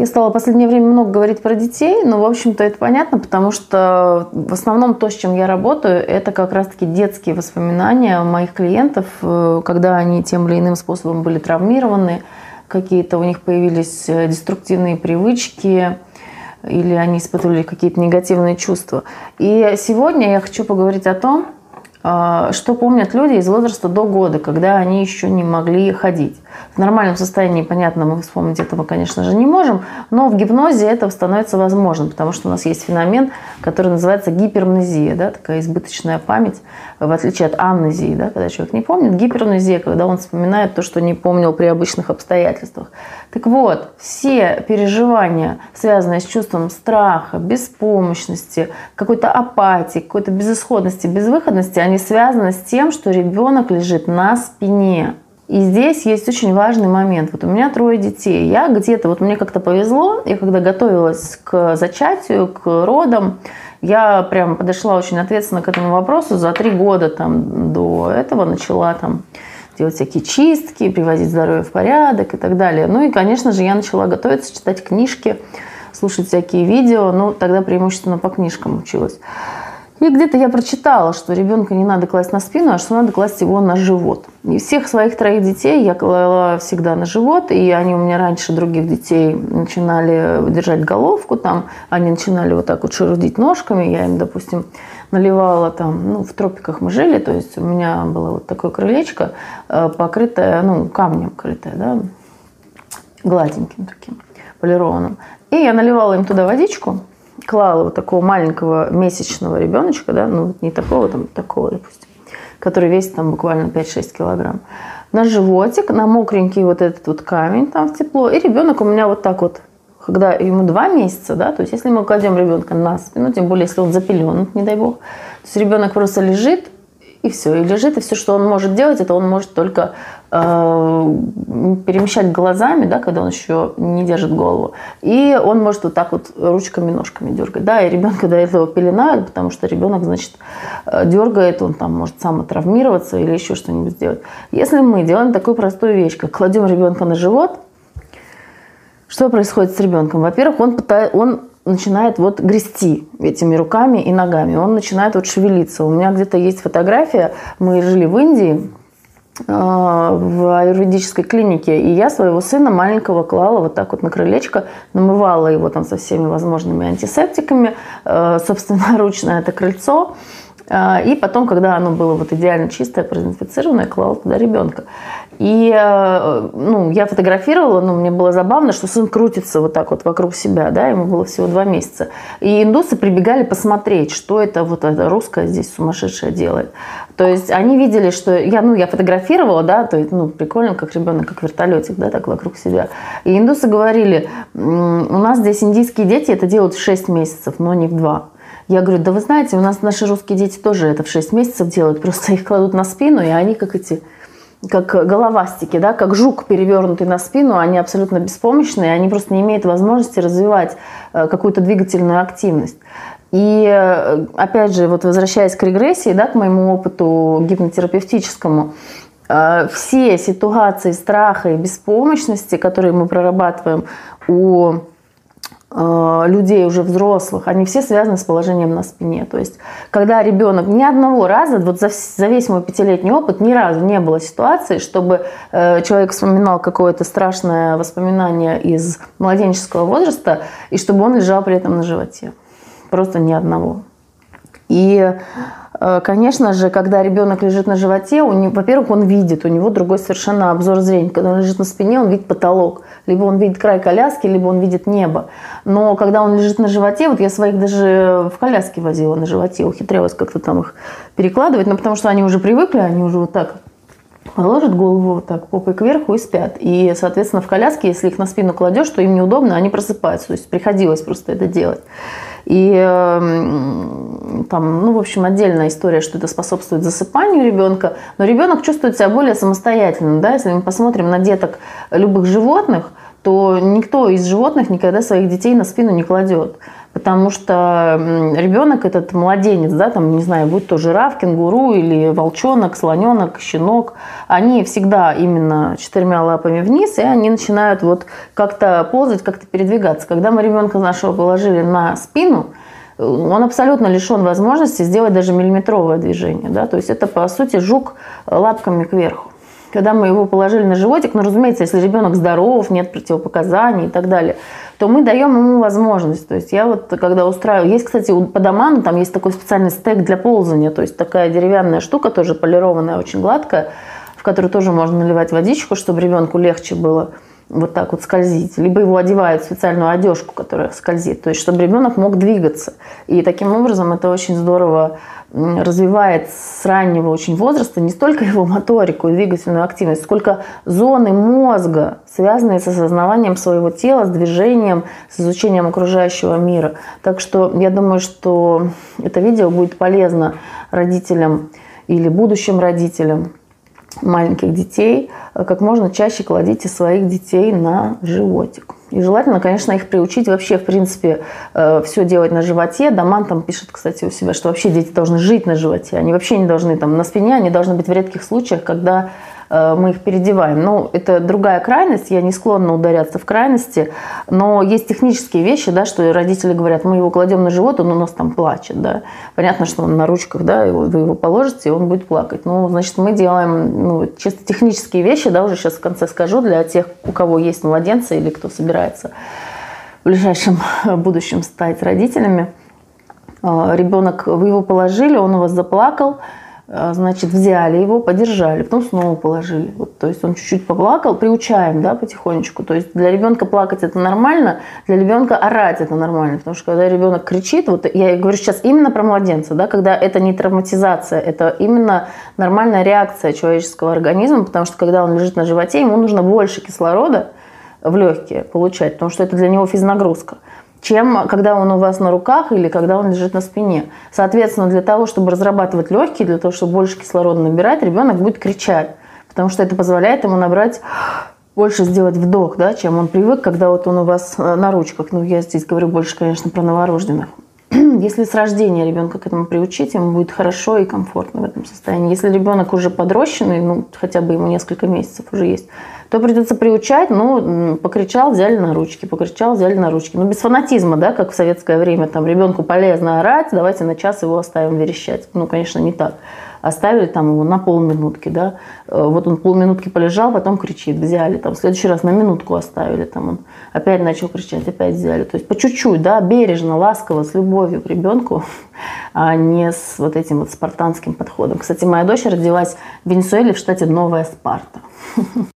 Я стала в последнее время много говорить про детей, но, в общем-то, это понятно, потому что в основном то, с чем я работаю, это как раз-таки детские воспоминания моих клиентов, э, когда они тем или иным способом были травмированы, какие-то у них появились э, деструктивные привычки, или они испытывали какие-то негативные чувства. И сегодня я хочу поговорить о том, а, что помнят люди из возраста до года, когда они еще не могли ходить. В нормальном состоянии, понятно, мы вспомнить этого, конечно же, не можем, но в гипнозе это становится возможным, потому что у нас есть феномен, который называется гипермнезия, да, такая избыточная память, в отличие от амнезии, да, когда человек не помнит, гипермнезия, когда он вспоминает то, что не помнил при обычных обстоятельствах. Так вот, все переживания, связанные с чувством страха, беспомощности, какой-то апатии, какой-то безысходности, безвыходности, они связаны с тем, что ребенок лежит на спине. И здесь есть очень важный момент. Вот у меня трое детей. Я где-то, вот мне как-то повезло, я когда готовилась к зачатию, к родам, я прям подошла очень ответственно к этому вопросу. За три года там, до этого начала там, делать всякие чистки, приводить здоровье в порядок и так далее. Ну и, конечно же, я начала готовиться, читать книжки, слушать всякие видео. Ну, тогда преимущественно по книжкам училась. И где-то я прочитала, что ребенка не надо класть на спину, а что надо класть его на живот. И всех своих троих детей я клала всегда на живот, и они у меня раньше других детей начинали держать головку, там они начинали вот так вот шерудить ножками, я им, допустим, наливала там, ну, в тропиках мы жили, то есть у меня было вот такое крылечко, э, покрытое, ну, камнем крытое, да, гладеньким таким, полированным. И я наливала им туда водичку, клала вот такого маленького месячного ребеночка, да, ну не такого, там, такого, допустим, который весит там буквально 5-6 килограмм, на животик, на мокренький вот этот вот камень там в тепло, и ребенок у меня вот так вот, когда ему два месяца, да, то есть если мы кладем ребенка на спину, тем более если он запелен, не дай бог, то есть ребенок просто лежит, и все, и лежит, и все, что он может делать, это он может только перемещать глазами, да, когда он еще не держит голову. И он может вот так вот ручками, ножками дергать. Да, и ребенка до этого пеленают, потому что ребенок, значит, э, дергает, он там может сам травмироваться или еще что-нибудь сделать. Если мы делаем такую простую вещь, как кладем ребенка на живот, что происходит с ребенком? Во-первых, он, пытает, он начинает вот грести этими руками и ногами. Он начинает вот шевелиться. У меня где-то есть фотография. Мы жили в Индии, э, в аюрведической клинике, и я своего сына маленького клала вот так вот на крылечко, намывала его там со всеми возможными антисептиками, э, собственноручно это крыльцо, и потом, когда оно было вот идеально чистое, продезинфицированное, клала туда ребенка. И э, ну, я фотографировала, но мне было забавно, что сын крутится вот так вот вокруг себя, да, ему было всего два месяца. И индусы прибегали посмотреть, что это вот это русское здесь сумасшедшее делает. То есть они видели, что я, ну, я фотографировала, да, то есть, ну, прикольно, как ребенок, как вертолетик, да, так вокруг себя. И индусы говорили, у нас здесь индийские дети это делают в 6 месяцев, но не в 2. Я говорю, да вы знаете, у нас наши русские дети тоже это в 6 месяцев делают, просто их кладут на спину, и они как эти как головастики, да, как жук, перевернутый на спину, они абсолютно беспомощные, они просто не имеют возможности развивать э, какую-то двигательную активность. И э, опять же, вот возвращаясь к регрессии, да, к моему опыту гипнотерапевтическому, э, все ситуации страха и беспомощности, которые мы прорабатываем у людей уже взрослых, они все связаны с положением на спине. То есть, когда ребенок ни одного раза, вот за, за весь мой пятилетний опыт, ни разу не было ситуации, чтобы э, человек вспоминал какое-то страшное воспоминание из младенческого возраста, и чтобы он лежал при этом на животе. Просто ни одного. И Э, конечно же, когда ребенок лежит на животе, во-первых, он видит, у него другой совершенно обзор зрения. Когда он лежит на спине, он видит потолок. Либо он видит край коляски, либо он видит небо. Но когда он лежит на животе, вот я своих даже в коляске возила на животе, ухитрялась как-то там их перекладывать, но потому что они уже привыкли, они уже вот так положат голову вот так попой кверху и спят. И, соответственно, в коляске, если их на спину кладешь, то им неудобно, они просыпаются. То есть приходилось просто это делать. И эм, там, ну, в общем, отдельная история, что это способствует засыпанию ребенка. Но ребенок чувствует себя более самостоятельным. Да? Если мы посмотрим на деток любых животных, то никто из животных никогда своих детей на спину не кладет. Потому что ребенок этот младенец, да, там, не знаю, будь то жираф, кенгуру или волчонок, слоненок, щенок, они всегда именно четырьмя лапами вниз, и они начинают вот как-то ползать, как-то передвигаться. Когда мы ребенка нашего положили на спину, он абсолютно лишен возможности сделать даже миллиметровое движение. Да? То есть это, по сути, жук лапками кверху. Когда мы его положили на животик, ну, разумеется, если ребенок здоров, нет противопоказаний и так далее, то мы даем ему возможность. То есть я вот, когда устраиваю... Есть, кстати, по доману там есть такой специальный стек для ползания, то есть такая деревянная штука, тоже полированная, очень гладкая, в которую тоже можно наливать водичку, чтобы ребенку легче было вот так вот скользить, либо его одевают в специальную одежку, которая скользит, то есть чтобы ребенок мог двигаться. И таким образом это очень здорово развивает с раннего очень возраста не столько его моторику и двигательную активность, сколько зоны мозга, связанные с осознаванием своего тела, с движением, с изучением окружающего мира. Так что я думаю, что это видео будет полезно родителям или будущим родителям маленьких детей, как можно чаще кладите своих детей на животик. И желательно, конечно, их приучить вообще, в принципе, э, все делать на животе. Даман там пишет, кстати, у себя, что вообще дети должны жить на животе. Они вообще не должны там на спине, они должны быть в редких случаях, когда Э, мы их переодеваем. Ну, это другая крайность, я не склонна ударяться в крайности, но есть технические вещи, да, что родители говорят, мы его кладем на живот, он у нас там плачет, да. Понятно, что он на ручках, да, вы его положите, и он будет плакать. Ну, значит, мы делаем ну, чисто технические вещи, да, уже сейчас в конце скажу, для тех, у кого есть младенцы или кто собирается в ближайшем будущем стать родителями. Э, Ребенок, вы его положили, он у вас заплакал, значит, взяли его, подержали, потом снова положили. Вот, то есть он чуть-чуть поплакал, приучаем, да, потихонечку. То есть для ребенка плакать это нормально, для ребенка орать это нормально, потому что когда ребенок кричит, вот я говорю сейчас именно про младенца, да, когда это не травматизация, это именно нормальная реакция человеческого организма, потому что когда он лежит на животе, ему нужно больше кислорода в легкие получать, потому что это для него физнагрузка чем когда он у вас на руках или когда он лежит на спине. Соответственно, для того, чтобы разрабатывать легкие, для того, чтобы больше кислорода набирать, ребенок будет кричать, потому что это позволяет ему набрать больше сделать вдох, да, чем он привык, когда вот он у вас э, на ручках. Ну, я здесь говорю больше, конечно, про новорожденных. Если с рождения ребенка к этому приучить, ему будет хорошо и комфортно в этом состоянии. Если ребенок уже подрощенный, ну, хотя бы ему несколько месяцев уже есть, то придется приучать, ну, покричал, взяли на ручки, покричал, взяли на ручки. Ну, без фанатизма, да, как в советское время, там, ребенку полезно орать, давайте на час его оставим верещать. Ну, конечно, не так. Оставили там его на полминутки, да, э, вот он полминутки полежал, потом кричит, взяли, там, в следующий раз на минутку оставили, там, он опять начал кричать, опять взяли. То есть по чуть-чуть, да, бережно, ласково, с любовью к ребенку, а не с вот этим вот спартанским подходом. Кстати, моя дочь родилась в Венесуэле в штате Новая Спарта.